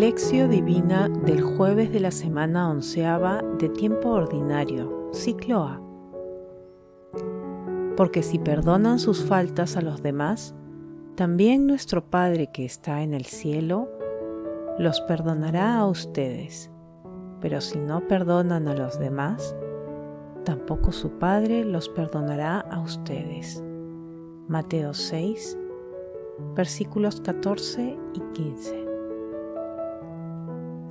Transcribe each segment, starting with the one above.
Lección Divina del jueves de la semana onceava de tiempo ordinario, ciclo A. Porque si perdonan sus faltas a los demás, también nuestro Padre que está en el cielo los perdonará a ustedes. Pero si no perdonan a los demás, tampoco su Padre los perdonará a ustedes. Mateo 6, versículos 14 y 15.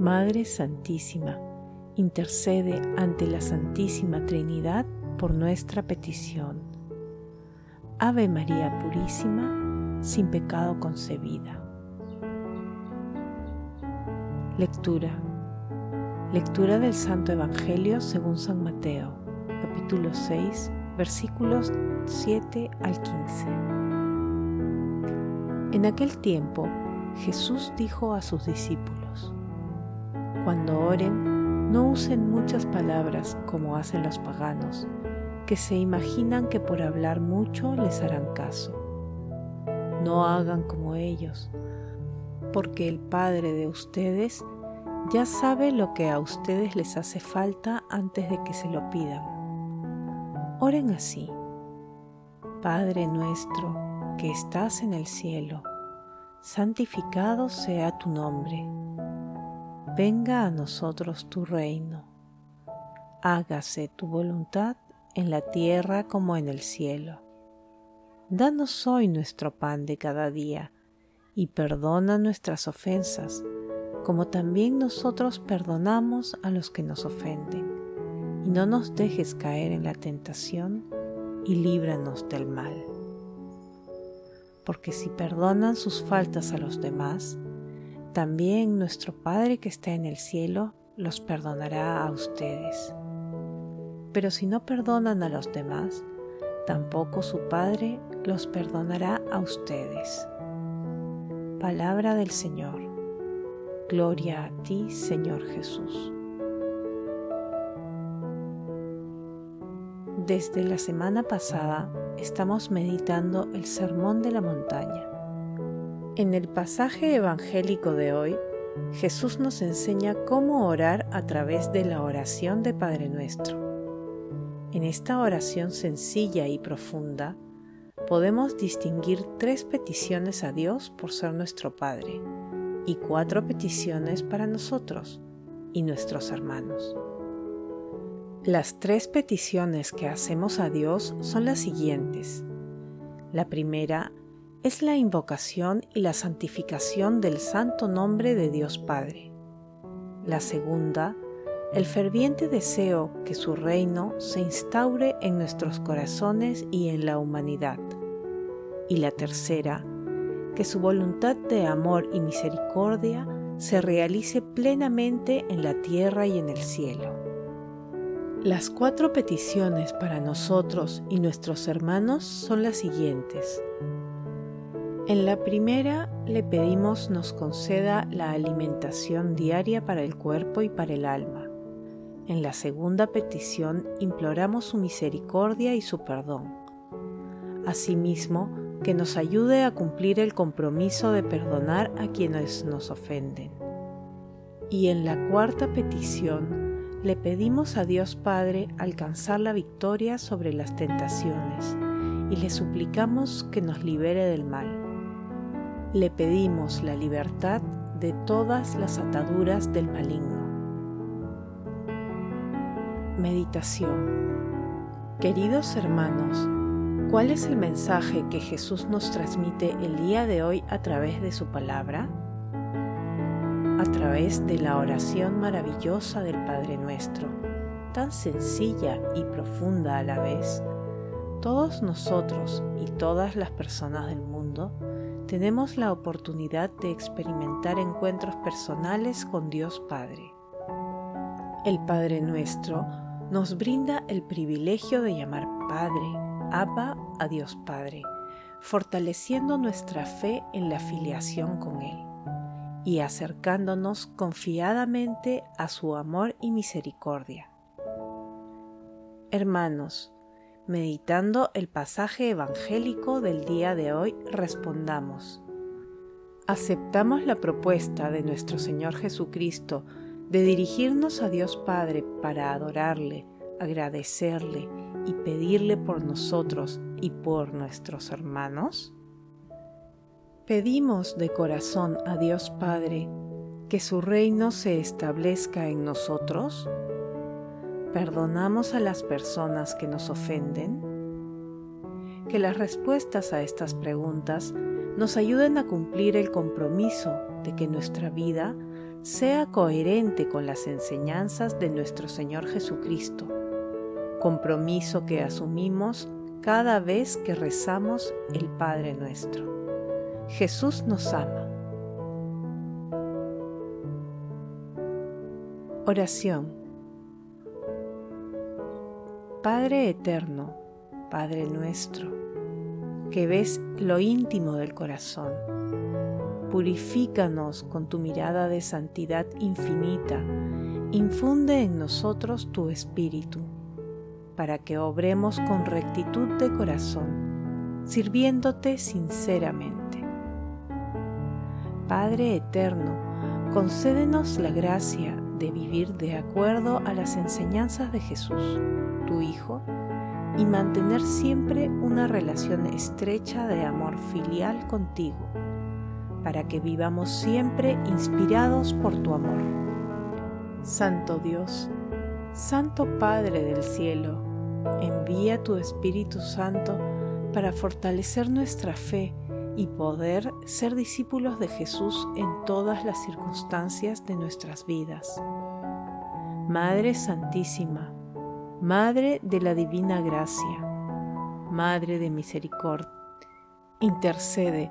Madre Santísima, intercede ante la Santísima Trinidad por nuestra petición. Ave María Purísima, sin pecado concebida. Lectura. Lectura del Santo Evangelio según San Mateo, capítulo 6, versículos 7 al 15. En aquel tiempo Jesús dijo a sus discípulos, Cuando oren, no usen muchas palabras como hacen los paganos, que se imaginan que por hablar mucho les harán caso. No hagan como ellos, porque el Padre de ustedes ya sabe lo que a ustedes les hace falta antes de que se lo pidan. Oren así. Padre nuestro, que estás en el cielo, santificado sea tu nombre. Venga a nosotros tu reino. Hágase tu voluntad en la tierra como en el cielo. Danos hoy nuestro pan de cada día y perdona nuestras ofensas, como también nosotros perdonamos a los que nos ofenden. Y no nos dejes caer en la tentación y líbranos del mal porque si perdonan sus faltas a los demás, también nuestro Padre que está en el cielo los perdonará a ustedes. Pero si no perdonan a los demás, tampoco su Padre los perdonará a ustedes. Palabra del Señor. Gloria a ti, Señor Jesús. Desde la semana pasada estamos meditando el Sermón de la Montaña. En el pasaje evangélico de hoy, Jesús nos enseña cómo orar a través de la oración de Padre Nuestro. En esta oración sencilla y profunda, podemos distinguir tres peticiones a Dios por ser nuestro Padre y cuatro peticiones para nosotros y nuestros hermanos. Las tres peticiones que hacemos a Dios son las siguientes. La primera es la invocación y la santificación del santo nombre de Dios Padre. La segunda, el ferviente deseo que su reino se instaure en nuestros corazones y en la humanidad. Y la tercera, que su voluntad de amor y misericordia se realice plenamente en la tierra y en el cielo. Las cuatro peticiones para nosotros y nuestros hermanos son las siguientes. En la primera le pedimos nos conceda la alimentación diaria para el cuerpo y para el alma. En la segunda petición imploramos su misericordia y su perdón. Asimismo, que nos ayude a cumplir el compromiso de perdonar a quienes nos ofenden. Y en la cuarta petición le pedimos a Dios Padre alcanzar la victoria sobre las tentaciones y le suplicamos que nos libere del mal. Le pedimos la libertad de todas las ataduras del maligno. Meditación Queridos hermanos, ¿cuál es el mensaje que Jesús nos transmite el día de hoy a través de su palabra? a través de la oración maravillosa del Padre Nuestro, tan sencilla y profunda a la vez, Todos nosotros y todas las personas del mundo tenemos la oportunidad de experimentar encuentros personales con Dios Padre. El Padre nuestro nos brinda el privilegio de llamar Padre, Abba a Dios Padre, fortaleciendo nuestra fe en la filiación con Él y acercándonos confiadamente a su amor y misericordia. Hermanos, meditando el pasaje evangélico del día de hoy, respondamos. ¿Aceptamos la propuesta de nuestro Señor Jesucristo de dirigirnos a Dios Padre para adorarle, agradecerle y pedirle por nosotros y por nuestros hermanos? Pedimos de corazón a Dios Padre que su reino se establezca en nosotros. ¿Perdonamos a las personas que nos ofenden? Que las respuestas a estas preguntas nos ayuden a cumplir el compromiso de que nuestra vida sea coherente con las enseñanzas de nuestro Señor Jesucristo, compromiso que asumimos cada vez que rezamos el Padre nuestro. Jesús nos ama. Oración. Padre eterno, Padre nuestro, que ves lo íntimo del corazón Purifícanos con tu mirada de santidad infinita. Infunde en nosotros tu espíritu, para que obremos con rectitud de corazón, sirviéndote sinceramente. Padre eterno, concédenos la gracia de vivir de acuerdo a las enseñanzas de Jesús, Hijo, y mantener siempre una relación estrecha de amor filial contigo para que vivamos siempre inspirados por tu amor. Santo Dios, Santo Padre del cielo, envía tu Espíritu Santo para fortalecer nuestra fe y poder ser discípulos de Jesús en todas las circunstancias de nuestras vidas. Madre Santísima, Madre de la Divina Gracia, Madre de Misericordia, intercede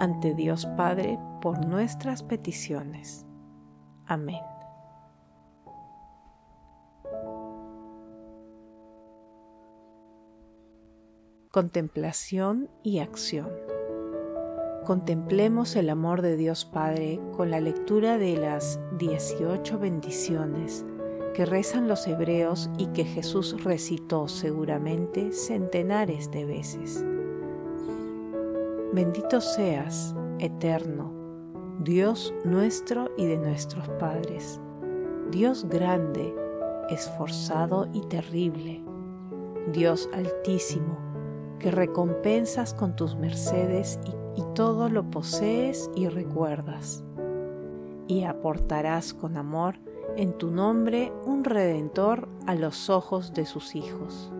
ante Dios Padre por nuestras peticiones. Amén. Contemplación y acción. Contemplemos el amor de Dios Padre con la lectura de las 18 bendiciones que rezan los hebreos y que Jesús recitó seguramente centenares de veces. Bendito seas, eterno, Dios nuestro y de nuestros padres, Dios grande, esforzado y terrible, Dios altísimo, que recompensas con tus mercedes y, y todo lo posees y recuerdas, y aportarás con amor en tu nombre un redentor a los ojos de sus hijos.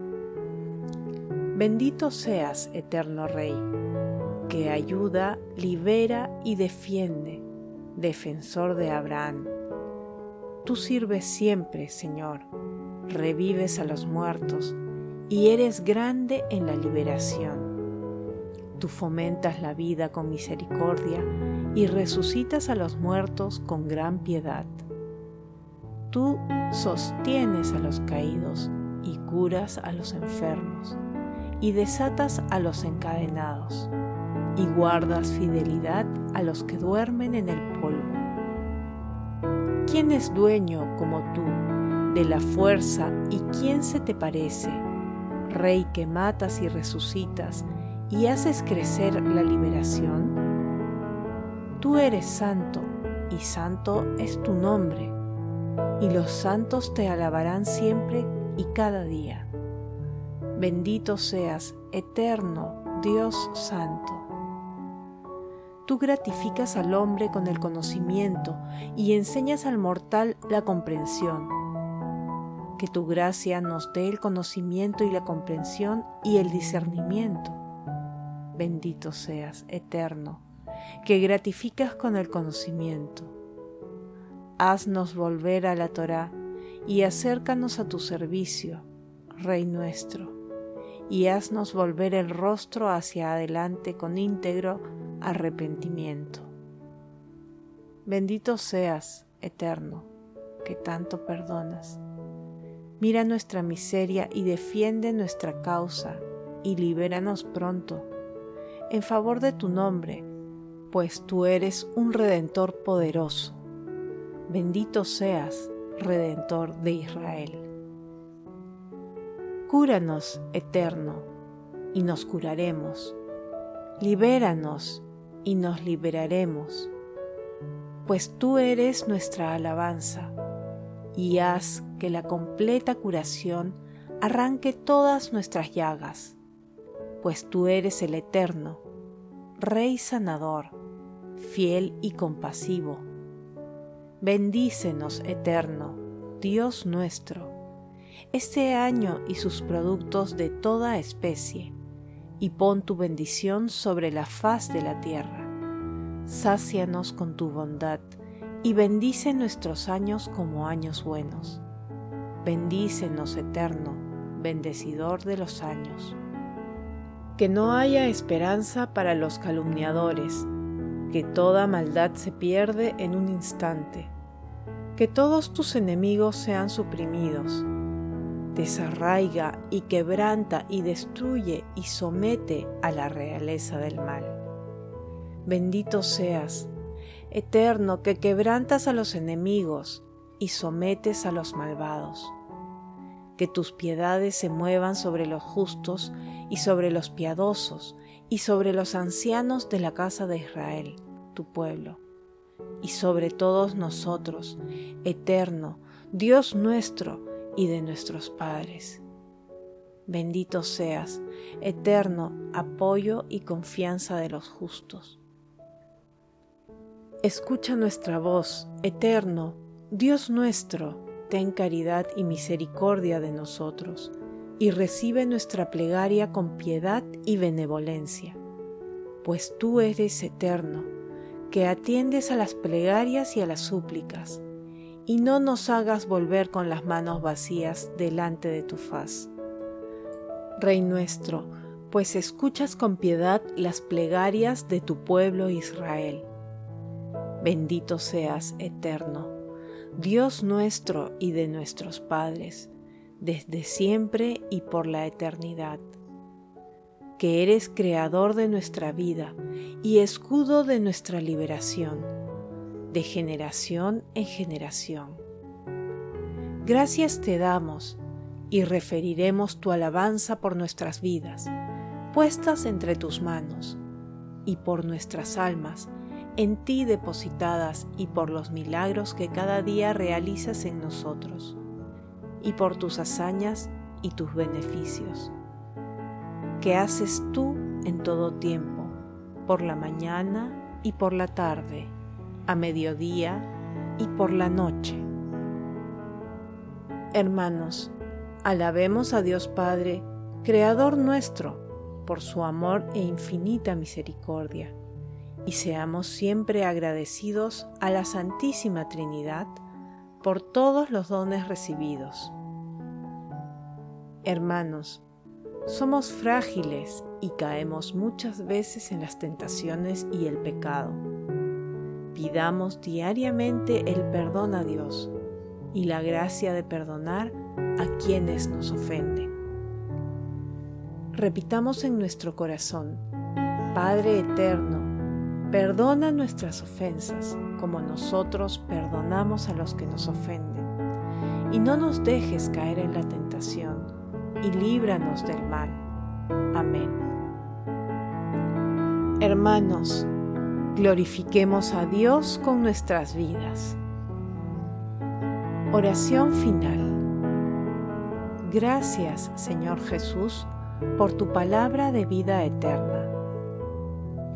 Bendito seas, eterno Rey que ayuda, libera y defiende, defensor de Abraham. Tú sirves siempre, Señor, revives a los muertos y eres grande en la liberación. Tú fomentas la vida con misericordia y resucitas a los muertos con gran piedad. Tú sostienes a los caídos y curas a los enfermos y desatas a los encadenados y guardas fidelidad a los que duermen en el polvo. ¿Quién es dueño como tú de la fuerza y quién se te parece? Rey que matas y resucitas y haces crecer la liberación. Tú eres santo y santo es tu nombre, y los santos te alabarán siempre y cada día. Bendito seas, eterno Dios Santo. Tú gratificas al hombre con el conocimiento y enseñas al mortal la comprensión. Que tu gracia nos dé el conocimiento y la comprensión y el discernimiento. Bendito seas, eterno, que gratificas con el conocimiento. Haznos volver a la Torá y acércanos a tu servicio, Rey nuestro, y haznos volver el rostro hacia adelante con íntegro arrepentimiento. Bendito seas, eterno, que tanto perdonas. Mira nuestra miseria y defiende nuestra causa y libéranos pronto, en favor de tu nombre, pues tú eres un redentor poderoso. Bendito seas, redentor de Israel. Cúranos, eterno, y nos curaremos. Libéranos y nos liberaremos, pues tú eres nuestra alabanza, y haz que la completa curación arranque todas nuestras llagas, pues tú eres el eterno, Rey sanador, fiel y compasivo. Bendícenos, eterno, Dios nuestro este año y sus productos de toda especie, y pon tu bendición sobre la faz de la tierra. Sácianos con tu bondad y bendice nuestros años como años buenos. Bendícenos, eterno, bendecidor de los años. Que no haya esperanza para los calumniadores, que toda maldad se pierde en un instante, que todos tus enemigos sean suprimidos desarraiga y quebranta y destruye y somete a la realeza del mal. Bendito seas, eterno, que quebrantas a los enemigos y sometes a los malvados. Que tus piedades se muevan sobre los justos y sobre los piadosos y sobre los ancianos de la casa de Israel, tu pueblo, y sobre todos nosotros, eterno, Dios nuestro, y de nuestros padres. Bendito seas, eterno apoyo y confianza de los justos. Escucha nuestra voz, eterno, Dios nuestro, ten caridad y misericordia de nosotros, y recibe nuestra plegaria con piedad y benevolencia, pues tú eres eterno, que atiendes a las plegarias y a las súplicas y no nos hagas volver con las manos vacías delante de tu faz. Rey nuestro, pues escuchas con piedad las plegarias de tu pueblo Israel. Bendito seas, eterno, Dios nuestro y de nuestros padres, desde siempre y por la eternidad, que eres creador de nuestra vida y escudo de nuestra liberación de generación en generación. Gracias te damos y referiremos tu alabanza por nuestras vidas, puestas entre tus manos, y por nuestras almas, en ti depositadas, y por los milagros que cada día realizas en nosotros, y por tus hazañas y tus beneficios, que haces tú en todo tiempo, por la mañana y por la tarde a mediodía y por la noche. Hermanos, alabemos a Dios Padre, Creador nuestro, por su amor e infinita misericordia, y seamos siempre agradecidos a la Santísima Trinidad por todos los dones recibidos. Hermanos, somos frágiles y caemos muchas veces en las tentaciones y el pecado Pidamos diariamente el perdón a Dios y la gracia de perdonar a quienes nos ofenden. Repitamos en nuestro corazón, Padre Eterno, perdona nuestras ofensas como nosotros perdonamos a los que nos ofenden, y no nos dejes caer en la tentación, y líbranos del mal. Amén. Hermanos, Glorifiquemos a Dios con nuestras vidas. Oración final. Gracias, Señor Jesús, por tu palabra de vida eterna.